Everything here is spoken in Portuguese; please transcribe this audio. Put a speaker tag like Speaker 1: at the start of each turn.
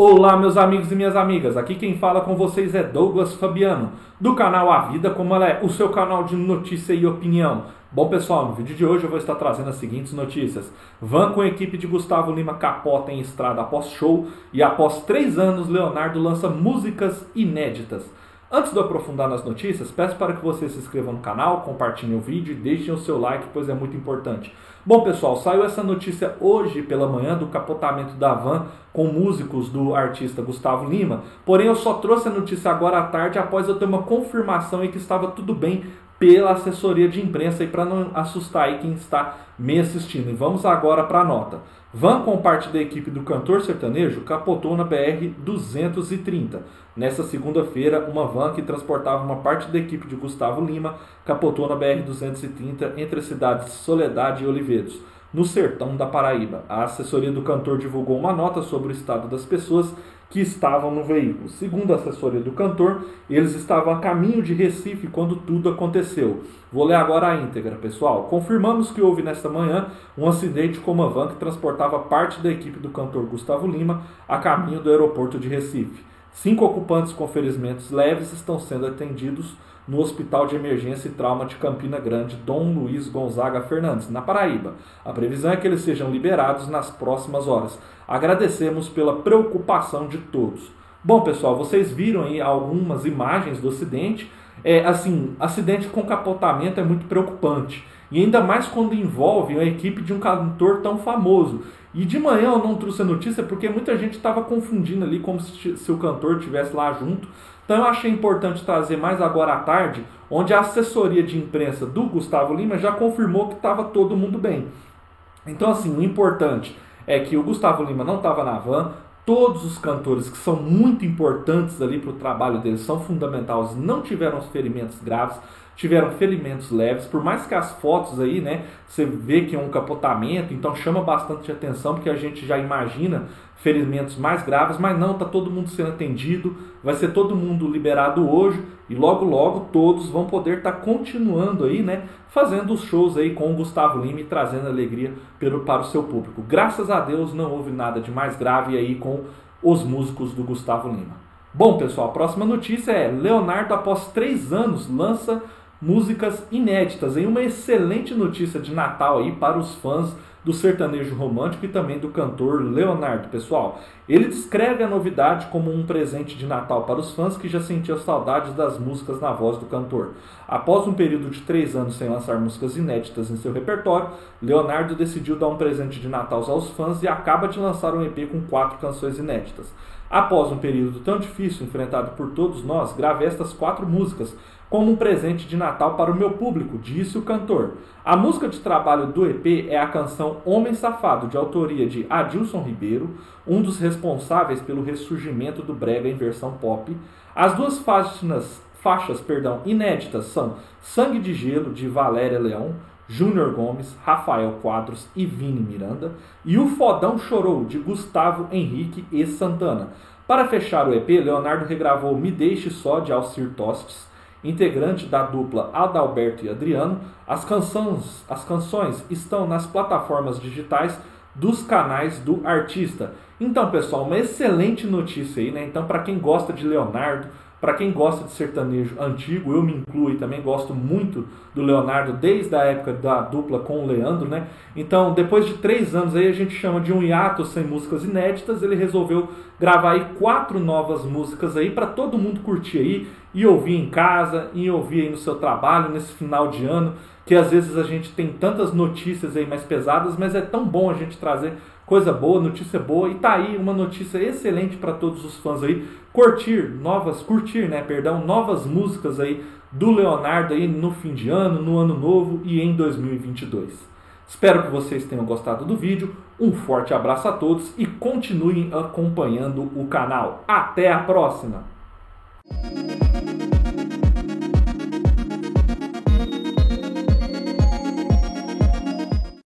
Speaker 1: Olá, meus amigos e minhas amigas. Aqui quem fala com vocês é Douglas Fabiano, do canal A Vida Como Ela É, o seu canal de notícia e opinião. Bom, pessoal, no vídeo de hoje eu vou estar trazendo as seguintes notícias. Van com a equipe de Gustavo Lima capota em estrada após show e após três anos, Leonardo lança músicas inéditas. Antes de eu aprofundar nas notícias, peço para que você se inscreva no canal, compartilhe o vídeo e deixem o seu like, pois é muito importante. Bom, pessoal, saiu essa notícia hoje pela manhã do capotamento da van com músicos do artista Gustavo Lima. Porém, eu só trouxe a notícia agora à tarde após eu ter uma confirmação e que estava tudo bem pela assessoria de imprensa e para não assustar aí quem está me assistindo. E vamos agora para a nota. Van com parte da equipe do cantor sertanejo capotou na BR 230. Nessa segunda-feira, uma van que transportava uma parte da equipe de Gustavo Lima capotou na BR 230 entre as cidades Soledade e Oliveiros no sertão da Paraíba. A assessoria do cantor divulgou uma nota sobre o estado das pessoas que estavam no veículo. Segundo a assessoria do cantor, eles estavam a caminho de Recife quando tudo aconteceu. Vou ler agora a íntegra, pessoal. Confirmamos que houve nesta manhã um acidente com uma van que transportava parte da equipe do cantor Gustavo Lima a caminho do aeroporto de Recife. Cinco ocupantes com ferimentos leves estão sendo atendidos no Hospital de Emergência e Trauma de Campina Grande, Dom Luiz Gonzaga Fernandes, na Paraíba. A previsão é que eles sejam liberados nas próximas horas. Agradecemos pela preocupação de todos. Bom, pessoal, vocês viram aí algumas imagens do acidente. É, assim, acidente com capotamento é muito preocupante. E ainda mais quando envolve a equipe de um cantor tão famoso. E de manhã eu não trouxe a notícia porque muita gente estava confundindo ali como se, se o cantor estivesse lá junto. Então eu achei importante trazer mais agora à tarde, onde a assessoria de imprensa do Gustavo Lima já confirmou que estava todo mundo bem. Então, assim, o importante é que o Gustavo Lima não estava na van, todos os cantores que são muito importantes ali para o trabalho deles, são fundamentais, não tiveram ferimentos graves tiveram ferimentos leves, por mais que as fotos aí, né, você vê que é um capotamento, então chama bastante atenção, porque a gente já imagina ferimentos mais graves, mas não, tá todo mundo sendo atendido, vai ser todo mundo liberado hoje, e logo logo todos vão poder estar tá continuando aí, né, fazendo os shows aí com o Gustavo Lima e trazendo alegria pelo, para o seu público. Graças a Deus não houve nada de mais grave aí com os músicos do Gustavo Lima. Bom, pessoal, a próxima notícia é Leonardo, após três anos, lança músicas inéditas, em uma excelente notícia de Natal aí para os fãs do sertanejo romântico e também do cantor Leonardo, pessoal. Ele descreve a novidade como um presente de Natal para os fãs que já sentiam saudades das músicas na voz do cantor. Após um período de três anos sem lançar músicas inéditas em seu repertório, Leonardo decidiu dar um presente de Natal aos fãs e acaba de lançar um EP com quatro canções inéditas. Após um período tão difícil enfrentado por todos nós, gravei estas quatro músicas como um presente de Natal para o meu público, disse o cantor. A música de trabalho do EP é a canção Homem Safado, de autoria de Adilson Ribeiro, um dos responsáveis pelo ressurgimento do brega em versão pop. As duas faixas, faixas perdão, inéditas são Sangue de Gelo, de Valéria Leão, Júnior Gomes, Rafael Quadros e Vini Miranda, e O Fodão Chorou, de Gustavo Henrique e Santana. Para fechar o EP, Leonardo regravou Me Deixe Só, de Alcir Tostes, integrante da dupla Adalberto e Adriano. As canções, as canções estão nas plataformas digitais dos canais do artista. Então, pessoal, uma excelente notícia aí, né? Então, para quem gosta de Leonardo, para quem gosta de sertanejo antigo, eu me incluo e também gosto muito do Leonardo desde a época da dupla com o Leandro, né? Então, depois de três anos aí, a gente chama de um hiato sem músicas inéditas, ele resolveu gravar aí quatro novas músicas aí para todo mundo curtir aí e ouvir em casa, e ouvir aí no seu trabalho, nesse final de ano, que às vezes a gente tem tantas notícias aí mais pesadas, mas é tão bom a gente trazer coisa boa, notícia boa, e tá aí uma notícia excelente para todos os fãs aí, curtir novas, curtir, né, perdão, novas músicas aí do Leonardo aí no fim de ano, no ano novo e em 2022. Espero que vocês tenham gostado do vídeo. Um forte abraço a todos e continuem acompanhando o canal. Até a próxima!